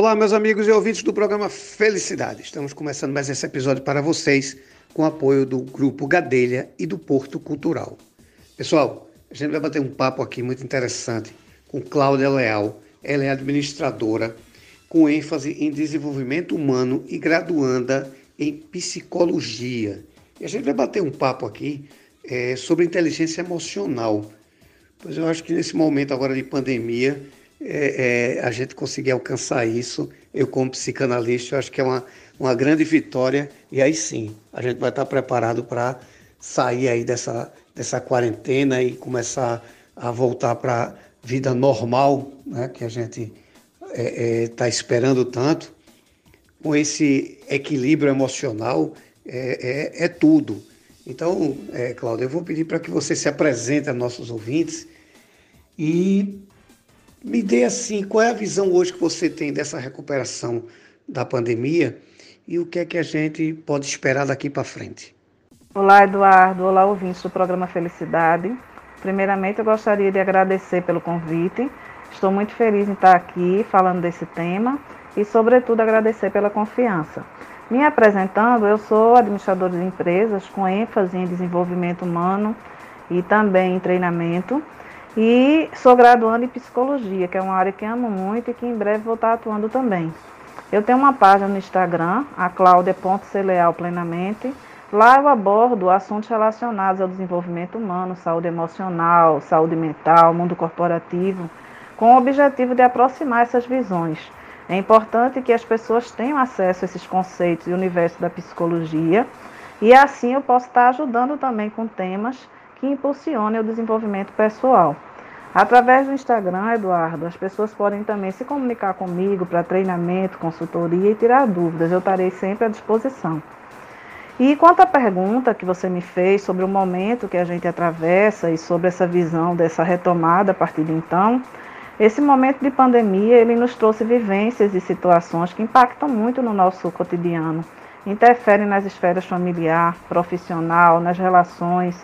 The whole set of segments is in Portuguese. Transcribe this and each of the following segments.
Olá, meus amigos e ouvintes do programa Felicidade. Estamos começando mais esse episódio para vocês com apoio do Grupo Gadelha e do Porto Cultural. Pessoal, a gente vai bater um papo aqui muito interessante com Cláudia Leal. Ela é administradora com ênfase em desenvolvimento humano e graduanda em psicologia. E a gente vai bater um papo aqui é, sobre inteligência emocional. Pois eu acho que nesse momento agora de pandemia é, é, a gente conseguir alcançar isso, eu como psicanalista, eu acho que é uma, uma grande vitória e aí sim, a gente vai estar preparado para sair aí dessa, dessa quarentena e começar a voltar para a vida normal, né, que a gente está é, é tá esperando tanto, com esse equilíbrio emocional, é, é, é tudo. Então, é, Cláudia, eu vou pedir para que você se apresente a nossos ouvintes e me dê assim, qual é a visão hoje que você tem dessa recuperação da pandemia e o que é que a gente pode esperar daqui para frente? Olá, Eduardo. Olá, ouvintes do programa Felicidade. Primeiramente, eu gostaria de agradecer pelo convite. Estou muito feliz em estar aqui falando desse tema e, sobretudo, agradecer pela confiança. Me apresentando, eu sou administrador de empresas com ênfase em desenvolvimento humano e também em treinamento. E sou graduando em psicologia, que é uma área que amo muito e que em breve vou estar atuando também. Eu tenho uma página no Instagram, a claudia.celeal. Lá eu abordo assuntos relacionados ao desenvolvimento humano, saúde emocional, saúde mental, mundo corporativo, com o objetivo de aproximar essas visões. É importante que as pessoas tenham acesso a esses conceitos e universo da psicologia, e assim eu posso estar ajudando também com temas que impulsione o desenvolvimento pessoal. Através do Instagram, Eduardo, as pessoas podem também se comunicar comigo para treinamento, consultoria e tirar dúvidas. Eu estarei sempre à disposição. E quanto à pergunta que você me fez sobre o momento que a gente atravessa e sobre essa visão dessa retomada a partir de então, esse momento de pandemia ele nos trouxe vivências e situações que impactam muito no nosso cotidiano, interferem nas esferas familiar, profissional, nas relações,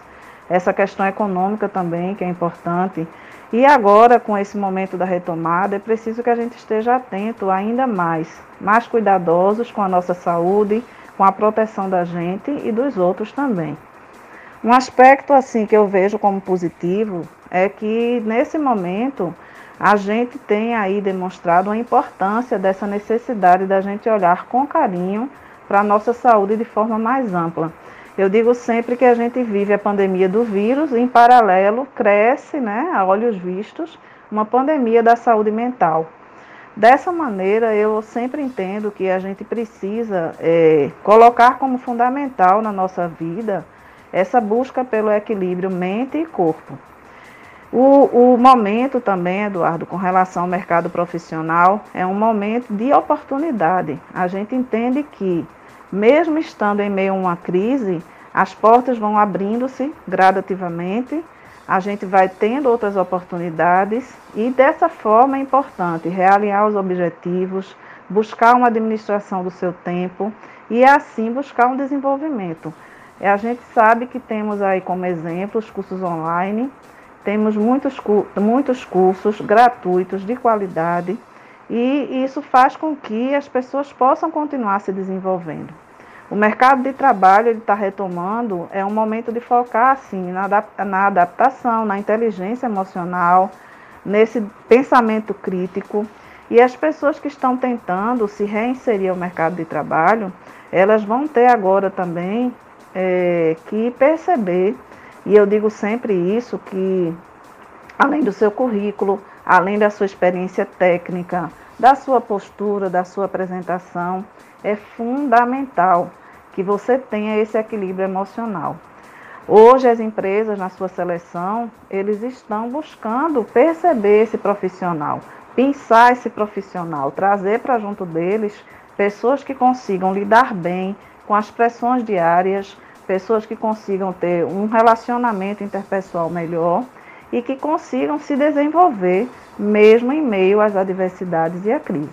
essa questão econômica também, que é importante. E agora, com esse momento da retomada, é preciso que a gente esteja atento ainda mais, mais cuidadosos com a nossa saúde, com a proteção da gente e dos outros também. Um aspecto assim que eu vejo como positivo é que nesse momento a gente tem aí demonstrado a importância dessa necessidade da gente olhar com carinho para a nossa saúde de forma mais ampla. Eu digo sempre que a gente vive a pandemia do vírus e, em paralelo, cresce, né, a olhos vistos, uma pandemia da saúde mental. Dessa maneira, eu sempre entendo que a gente precisa é, colocar como fundamental na nossa vida essa busca pelo equilíbrio mente e corpo. O, o, momento também, Eduardo, com relação ao mercado profissional, é um momento de oportunidade. A gente entende que mesmo estando em meio a uma crise, as portas vão abrindo-se gradativamente, a gente vai tendo outras oportunidades e dessa forma é importante realinhar os objetivos, buscar uma administração do seu tempo e assim buscar um desenvolvimento. A gente sabe que temos aí como exemplo os cursos online, temos muitos, muitos cursos gratuitos de qualidade e isso faz com que as pessoas possam continuar se desenvolvendo. O mercado de trabalho está retomando, é um momento de focar assim, na, adaptação, na inteligência emocional, nesse pensamento crítico. E as pessoas que estão tentando se reinserir ao mercado de trabalho, elas vão ter agora também é, que perceber, e eu digo sempre isso, que além do seu currículo, além da sua experiência técnica, da sua postura, da sua apresentação, é fundamental que você tenha esse equilíbrio emocional. Hoje as empresas na sua seleção, eles estão buscando perceber esse profissional, pensar esse profissional, trazer para junto deles pessoas que consigam lidar bem com as pressões diárias, pessoas que consigam ter um relacionamento interpessoal melhor e que consigam se desenvolver mesmo em meio às adversidades e à crise.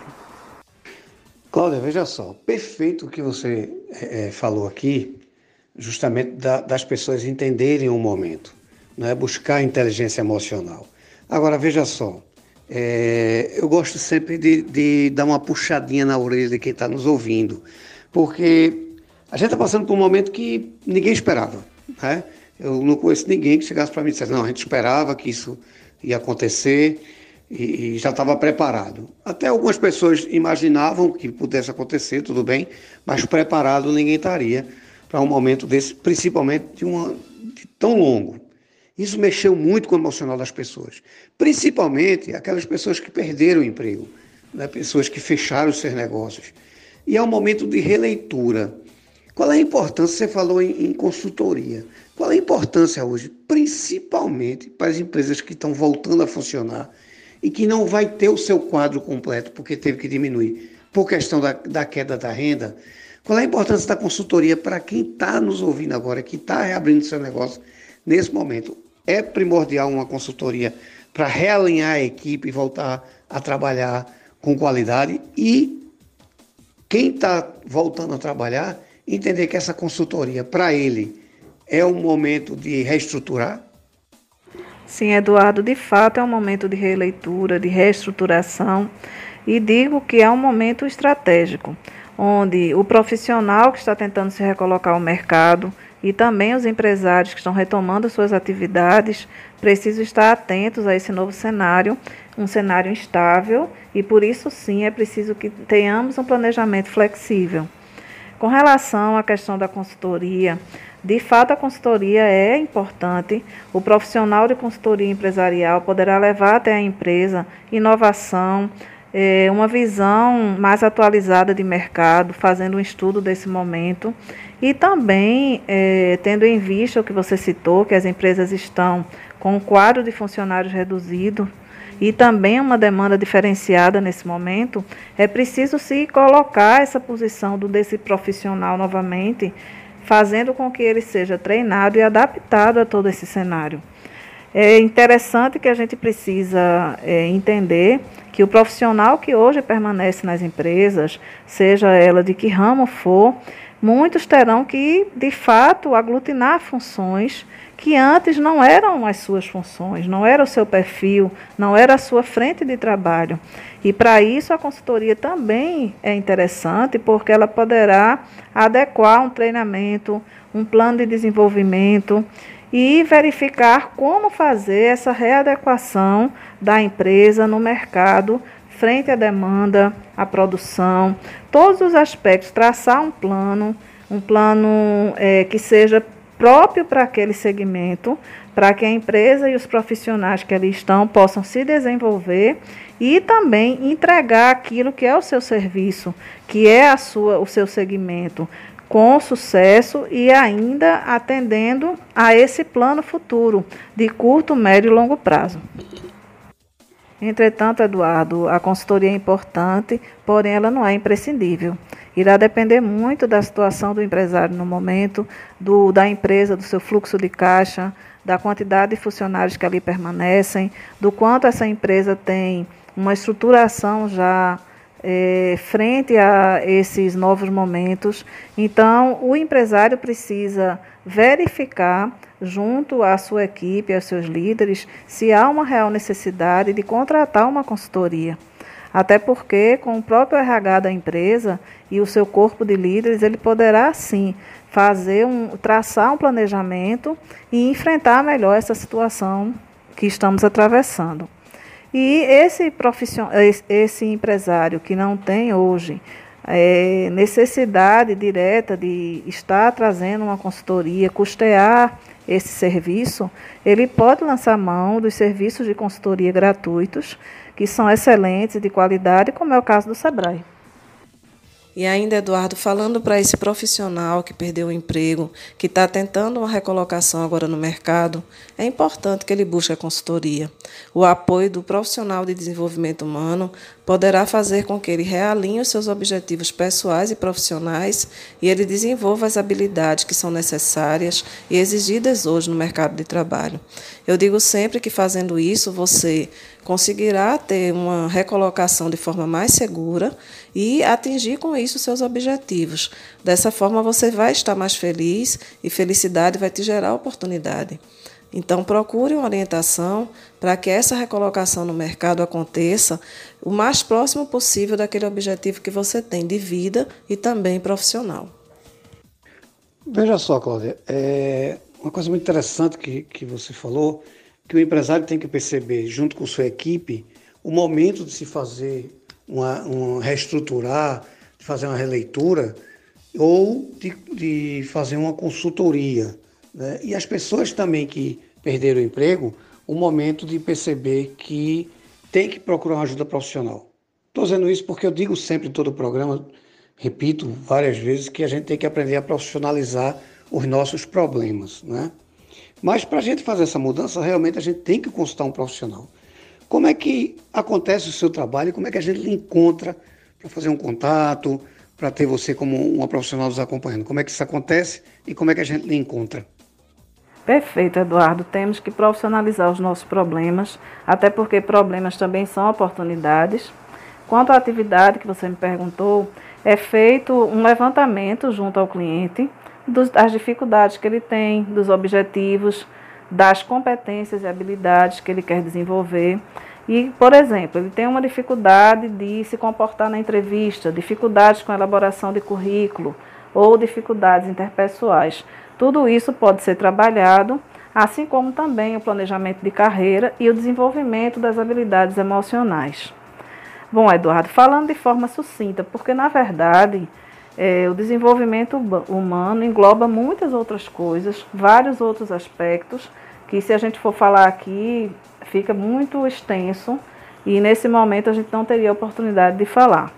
Cláudia, veja só, perfeito o que você é, falou aqui, justamente da, das pessoas entenderem o momento, né? buscar inteligência emocional. Agora, veja só, é, eu gosto sempre de, de, dar uma puxadinha na orelha de quem está nos ouvindo, porque a gente está passando por um momento que ninguém esperava. Né? Eu não conheço ninguém que chegasse para mim e dissesse: não, a gente esperava que isso ia acontecer e, e já estava preparado. Até algumas pessoas imaginavam que pudesse acontecer, tudo bem, mas preparado ninguém estaria para um momento desse, principalmente de, uma, de tão longo. Isso mexeu muito com o emocional das pessoas, principalmente aquelas pessoas que perderam o emprego, né? pessoas que fecharam seus negócios. E é um momento de releitura. Qual é a importância? Você falou em, em consultoria. Qual é a importância hoje, principalmente para as empresas que estão voltando a funcionar e que não vai ter o seu quadro completo porque teve que diminuir por questão da, da queda da renda? Qual é a importância da consultoria para quem está nos ouvindo agora, que está reabrindo seu negócio nesse momento? é primordial uma consultoria para realinhar a equipe e voltar a trabalhar com qualidade e quem está voltando a trabalhar entender que essa consultoria para ele é um momento de reestruturar? Sim, Eduardo, de fato é um momento de releitura, de reestruturação e digo que é um momento estratégico, onde o profissional que está tentando se recolocar ao mercado e também os empresários que estão retomando suas atividades precisam estar atentos a esse novo cenário, um cenário instável, e por isso sim é preciso que tenhamos um planejamento flexível. Com relação à questão da consultoria, de fato a consultoria é importante. O profissional de consultoria empresarial poderá levar até a empresa inovação, é, uma visão mais atualizada de mercado, fazendo um estudo desse momento e também é, tendo em vista o que você citou, que as empresas estão com um quadro de funcionários reduzido e também uma demanda diferenciada nesse momento, é preciso se colocar essa posição do desse profissional novamente, fazendo com que ele seja treinado e adaptado a todo esse cenário. É interessante que a gente precisa é, entender que o profissional que hoje permanece nas empresas, seja ela de que ramo for, muitos terão que, de fato, aglutinar funções que antes não eram as suas funções, não era o seu perfil, não era a sua frente de trabalho. E para isso a consultoria também é interessante, porque ela poderá adequar um treinamento, um plano de desenvolvimento e verificar como fazer essa readequação da empresa no mercado frente à demanda, à produção, todos os aspectos, traçar um plano, um plano é, que seja próprio para aquele segmento, para que a empresa e os profissionais que ali estão possam se desenvolver e também entregar aquilo que é o seu serviço, que é a sua, o seu segmento, com sucesso e ainda atendendo a esse plano futuro de curto, médio e longo prazo. Entretanto, Eduardo, a consultoria é importante, porém ela não é imprescindível. Irá depender muito da situação do empresário no momento, do, da empresa, do seu fluxo de caixa, da quantidade de funcionários que ali permanecem, do quanto essa empresa tem uma estruturação já é, frente a esses novos momentos. Então, o empresário precisa verificar, junto à sua equipe, aos seus líderes, se há uma real necessidade de contratar uma consultoria. Até porque, com o próprio RH da empresa e o seu corpo de líderes, ele poderá sim fazer um, traçar um planejamento e enfrentar melhor essa situação que estamos atravessando. E esse, esse empresário que não tem hoje é, necessidade direta de estar trazendo uma consultoria, custear esse serviço, ele pode lançar mão dos serviços de consultoria gratuitos, que são excelentes, de qualidade, como é o caso do Sebrae. E ainda, Eduardo, falando para esse profissional que perdeu o emprego, que está tentando uma recolocação agora no mercado, é importante que ele busque a consultoria. O apoio do profissional de desenvolvimento humano poderá fazer com que ele realinhe os seus objetivos pessoais e profissionais e ele desenvolva as habilidades que são necessárias e exigidas hoje no mercado de trabalho. Eu digo sempre que fazendo isso você conseguirá ter uma recolocação de forma mais segura e atingir com isso seus objetivos. Dessa forma você vai estar mais feliz e felicidade vai te gerar oportunidade. Então, procure uma orientação para que essa recolocação no mercado aconteça o mais próximo possível daquele objetivo que você tem de vida e também profissional. Veja só, Cláudia, é uma coisa muito interessante que, que você falou, que o empresário tem que perceber, junto com sua equipe, o momento de se fazer uma, uma reestruturar, de fazer uma releitura ou de, de fazer uma consultoria. Né? E as pessoas também que perderam o emprego, o momento de perceber que tem que procurar uma ajuda profissional. Estou dizendo isso porque eu digo sempre em todo o programa, repito várias vezes, que a gente tem que aprender a profissionalizar os nossos problemas. Né? Mas para a gente fazer essa mudança, realmente a gente tem que consultar um profissional. Como é que acontece o seu trabalho? Como é que a gente encontra para fazer um contato, para ter você como uma profissional nos acompanhando? Como é que isso acontece e como é que a gente lhe encontra? Perfeito, Eduardo. Temos que profissionalizar os nossos problemas, até porque problemas também são oportunidades. Quanto à atividade que você me perguntou, é feito um levantamento junto ao cliente das dificuldades que ele tem, dos objetivos, das competências e habilidades que ele quer desenvolver. E, por exemplo, ele tem uma dificuldade de se comportar na entrevista, dificuldades com a elaboração de currículo ou dificuldades interpessoais. Tudo isso pode ser trabalhado, assim como também o planejamento de carreira e o desenvolvimento das habilidades emocionais. Bom, Eduardo, falando de forma sucinta, porque na verdade é, o desenvolvimento humano engloba muitas outras coisas, vários outros aspectos, que se a gente for falar aqui, fica muito extenso e nesse momento a gente não teria oportunidade de falar.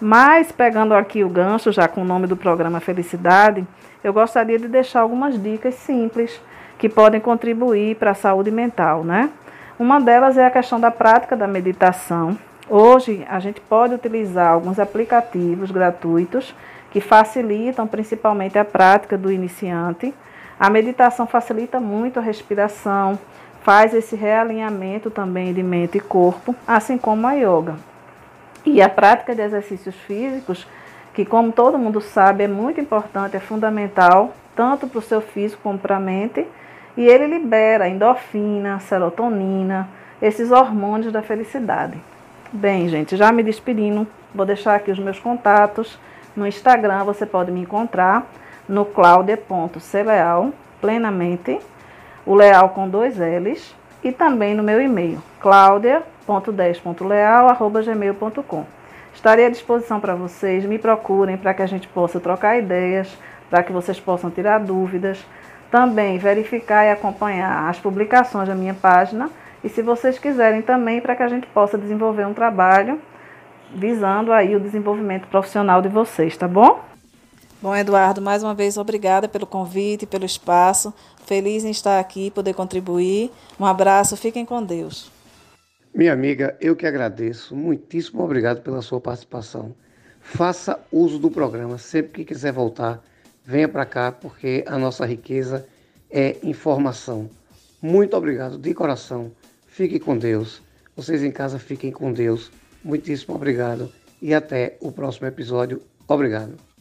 Mas, pegando aqui o gancho, já com o nome do programa Felicidade, eu gostaria de deixar algumas dicas simples que podem contribuir para a saúde mental, né? Uma delas é a questão da prática da meditação. Hoje, a gente pode utilizar alguns aplicativos gratuitos que facilitam principalmente a prática do iniciante. A meditação facilita muito a respiração, faz esse realinhamento também de mente e corpo, assim como a yoga. E a prática de exercícios físicos, que como todo mundo sabe é muito importante, é fundamental, tanto para o seu físico como para a mente, e ele libera endorfina, serotonina, esses hormônios da felicidade. Bem, gente, já me despedindo, vou deixar aqui os meus contatos. No Instagram você pode me encontrar no claudia.cleal, plenamente, o leal com dois L's, e também no meu e-mail, claudia.10.leal.gmail.com. Estarei à disposição para vocês, me procurem para que a gente possa trocar ideias, para que vocês possam tirar dúvidas, também verificar e acompanhar as publicações da minha página e se vocês quiserem também para que a gente possa desenvolver um trabalho visando aí o desenvolvimento profissional de vocês, tá bom? Bom, Eduardo, mais uma vez obrigada pelo convite, pelo espaço. Feliz em estar aqui, poder contribuir. Um abraço, fiquem com Deus. Minha amiga, eu que agradeço. Muitíssimo obrigado pela sua participação. Faça uso do programa. Sempre que quiser voltar, venha para cá, porque a nossa riqueza é informação. Muito obrigado de coração. Fique com Deus. Vocês em casa fiquem com Deus. Muitíssimo obrigado e até o próximo episódio. Obrigado.